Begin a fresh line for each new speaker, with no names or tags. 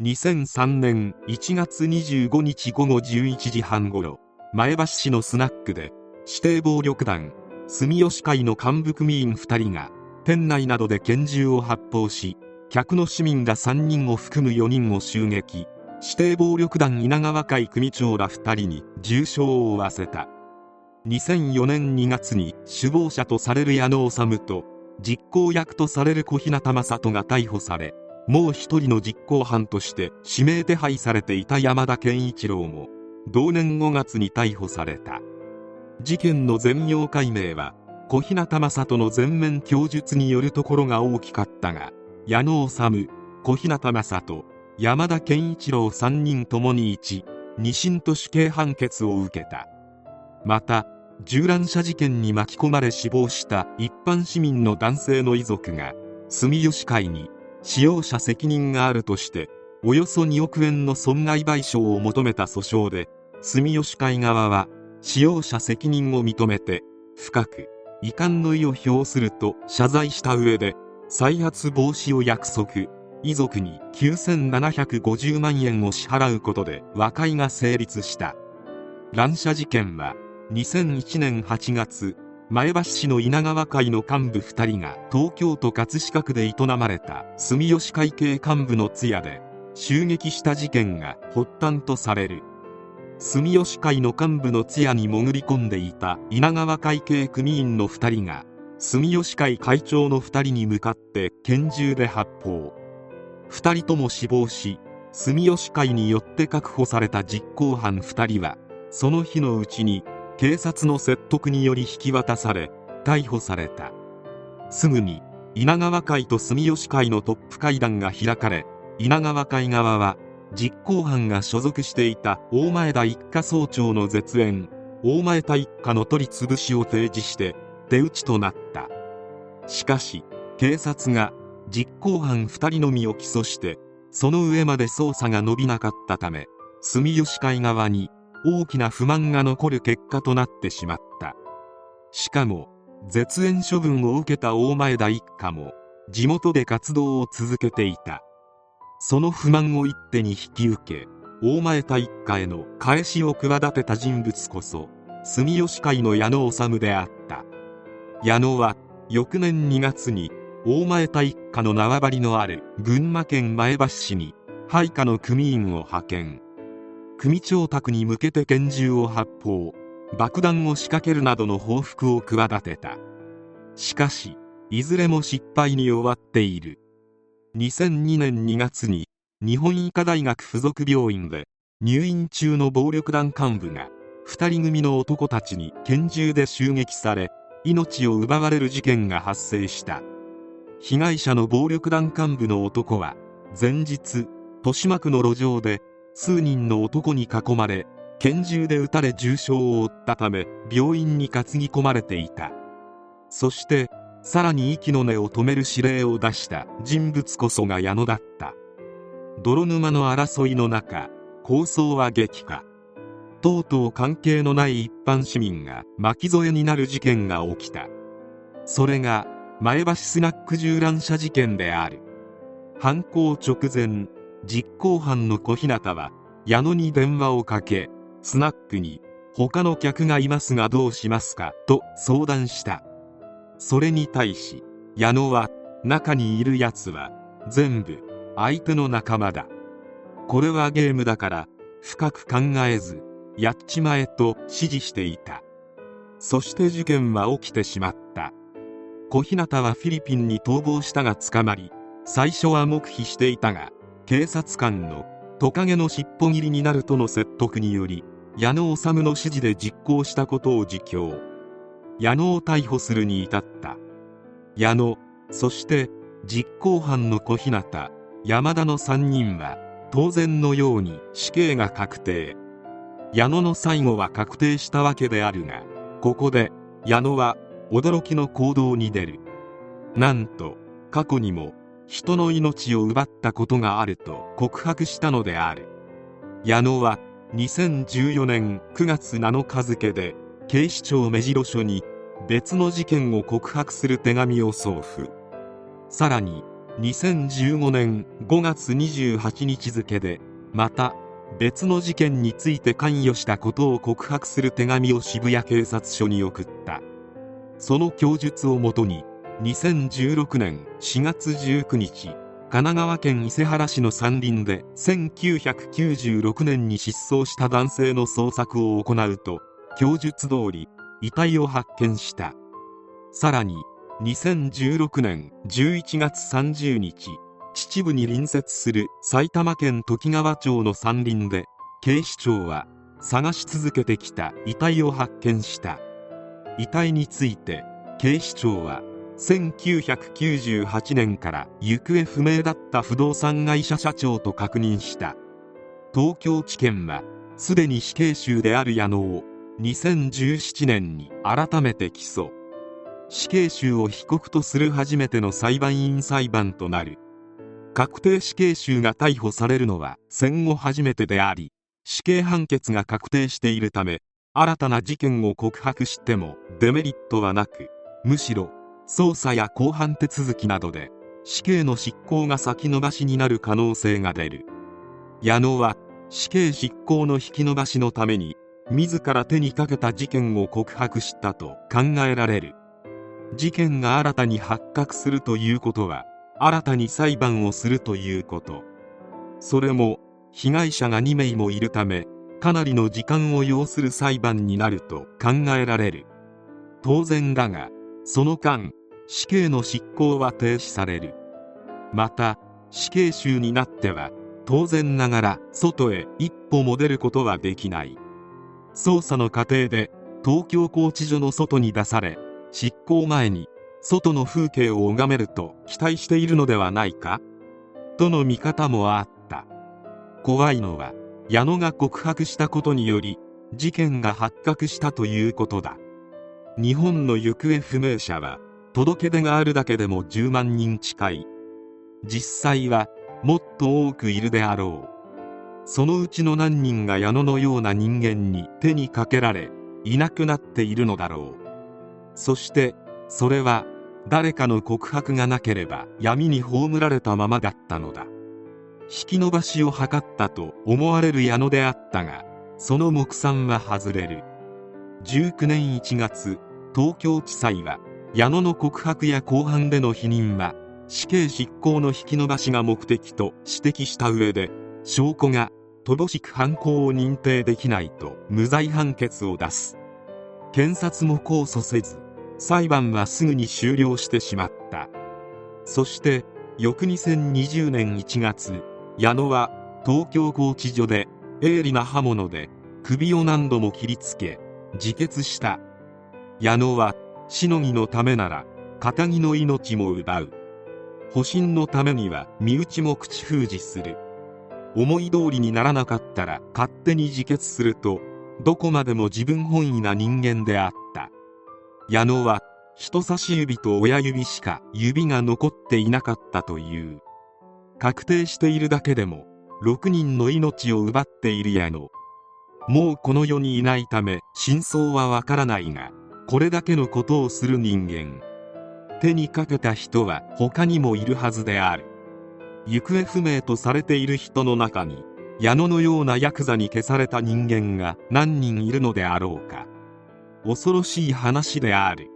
2003年1月25日午後11時半ごろ前橋市のスナックで指定暴力団住吉会の幹部組員2人が店内などで拳銃を発砲し客の市民ら3人を含む4人を襲撃。指定暴力団稲川会組長ら2人に重傷を負わせた。2004年2月に首謀者とされる矢野治と実行役とされる小日向正人が逮捕されもう一人の実行犯として指名手配されていた山田健一郎も同年5月に逮捕された。事件の全容解明は小日向正人の全面供述によるところが大きかったが矢野治小日向正人山田健一郎3人ともに1、2審と死刑判決を受けた。また銃乱射事件に巻き込まれ死亡した一般市民の男性の遺族が住吉会に使用者責任があるとしておよそ2億円の損害賠償を求めた訴訟で住吉会側は使用者責任を認めて深く遺憾の意を表すると謝罪した上で再発防止を約束遺族に9750万円を支払うことで和解が成立した。乱射事件は2001年8月前橋市の稲川会の幹部2人が東京都葛飾区で営まれた住吉会系幹部の通夜で襲撃した事件が発端とされる。住吉会の幹部の通夜に潜り込んでいた稲川会系組員の2人が住吉会会長の2人に向かって拳銃で発砲。2人とも死亡し住吉会によって確保された実行犯2人はその日のうちに警察の説得により引き渡され逮捕された。すぐに稲川会と住吉会のトップ会談が開かれ稲川会側は実行犯が所属していた大前田一家総長の絶縁大前田一家の取り潰しを提示して手打ちとなった。しかし警察が実行犯2人のみを起訴してその上まで捜査が伸びなかったため住吉会側に大きな不満が残る結果となってしまった。しかも絶縁処分を受けた大前田一家も地元で活動を続けていた。その不満を一手に引き受け大前田一家への返しを企てた人物こそ住吉会の矢野治であった。矢野は翌年2月に大前田一家の縄張りのある群馬県前橋市に配下の組員を派遣。組長宅に向けて拳銃を発砲。爆弾を仕掛けるなどの報復を企てた。しかしいずれも失敗に終わっている。2002年2月に日本医科大学附属病院で入院中の暴力団幹部が2人組の男たちに拳銃で襲撃され命を奪われる事件が発生した。被害者の暴力団幹部の男は前日豊島区の路上で数人の男に囲まれ拳銃で撃たれ重傷を負ったため病院に担ぎ込まれていた。そしてさらに息の根を止める指令を出した人物こそが矢野だった。泥沼の争いの中抗争は激化。とうとう関係のない一般市民が巻き添えになる事件が起きた。それが前橋スナック銃乱射事件である。犯行直前実行犯の小日向は矢野に電話をかけスナックに他の客がいますがどうしますかと相談した。それに対し矢野は中にいる奴は全部相手の仲間だ。これはゲームだから深く考えずやっちまえと指示していた。そして事件は起きてしまった。小日向はフィリピンに逃亡したが捕まり最初は黙秘していたが警察官のトカゲの尻尾切りになるとの説得により矢野治の指示で実行したことを自供。矢野を逮捕するに至った。矢野そして実行犯の小日向山田の3人は当然のように死刑が確定。矢野の最後は確定したわけであるがここで矢野は驚きの行動に出る。なんと過去にも人の命を奪ったことがあると告白したのである。矢野は2014年9月7日付で警視庁目白署に別の事件を告白する手紙を送付。さらに2015年5月28日付でまた別の事件について関与したことを告白する手紙を渋谷警察署に送った。その供述をもとに2016年4月19日神奈川県伊勢原市の山林で1996年に失踪した男性の捜索を行うと供述通り遺体を発見した。さらに2016年11月30日秩父に隣接する埼玉県とき川町の山林で警視庁は探し続けてきた遺体を発見した。遺体について警視庁は1998年から行方不明だった不動産会社社長と確認した。東京地検はすでに死刑囚である矢野を2017年に改めて起訴。死刑囚を被告とする初めての裁判員裁判となる。確定死刑囚が逮捕されるのは戦後初めてであり死刑判決が確定しているため新たな事件を告白してもデメリットはなくむしろ捜査や公判手続きなどで死刑の執行が先延ばしになる可能性が出る。矢野は死刑執行の引き延ばしのために自ら手にかけた事件を告白したと考えられる。事件が新たに発覚するということは新たに裁判をするということ。それも被害者が2名もいるためかなりの時間を要する裁判になると考えられる。当然だがその間死刑の執行は停止される。また死刑囚になっては当然ながら外へ一歩も出ることはできない。捜査の過程で東京拘置所の外に出され執行前に外の風景を拝めると期待しているのではないか？との見方もあった。怖いのは矢野が告白したことにより事件が発覚したということだ。日本の行方不明者は届け出があるだけでも10万人近い。実際はもっと多くいるであろう。そのうちの何人が矢野のような人間に手にかけられいなくなっているのだろう。そしてそれは誰かの告白がなければ闇に葬られたままだったのだ。引き延ばしを図ったと思われる矢野であったがその目算は外れる。19年1月東京地裁は矢野の告白や公判での否認は死刑執行の引き延ばしが目的と指摘した上で証拠が乏しく犯行を認定できないと無罪判決を出す。検察も控訴せず裁判はすぐに終了してしまった。そして翌2020年1月矢野は東京拘置所で鋭利な刃物で首を何度も切りつけ自決した。矢野はしのぎのためなら片木の命も奪う。保身のためには身内も口封じする。思い通りにならなかったら勝手に自決するとどこまでも自分本位な人間であった。矢野は人差し指と親指しか指が残っていなかったという。確定しているだけでも6人の命を奪っている矢野。もうこの世にいないため真相はわからないがこれだけのことをする人間。手にかけた人は他にもいるはずである。行方不明とされている人の中に矢野のようなヤクザに消された人間が何人いるのであろうか。恐ろしい話である。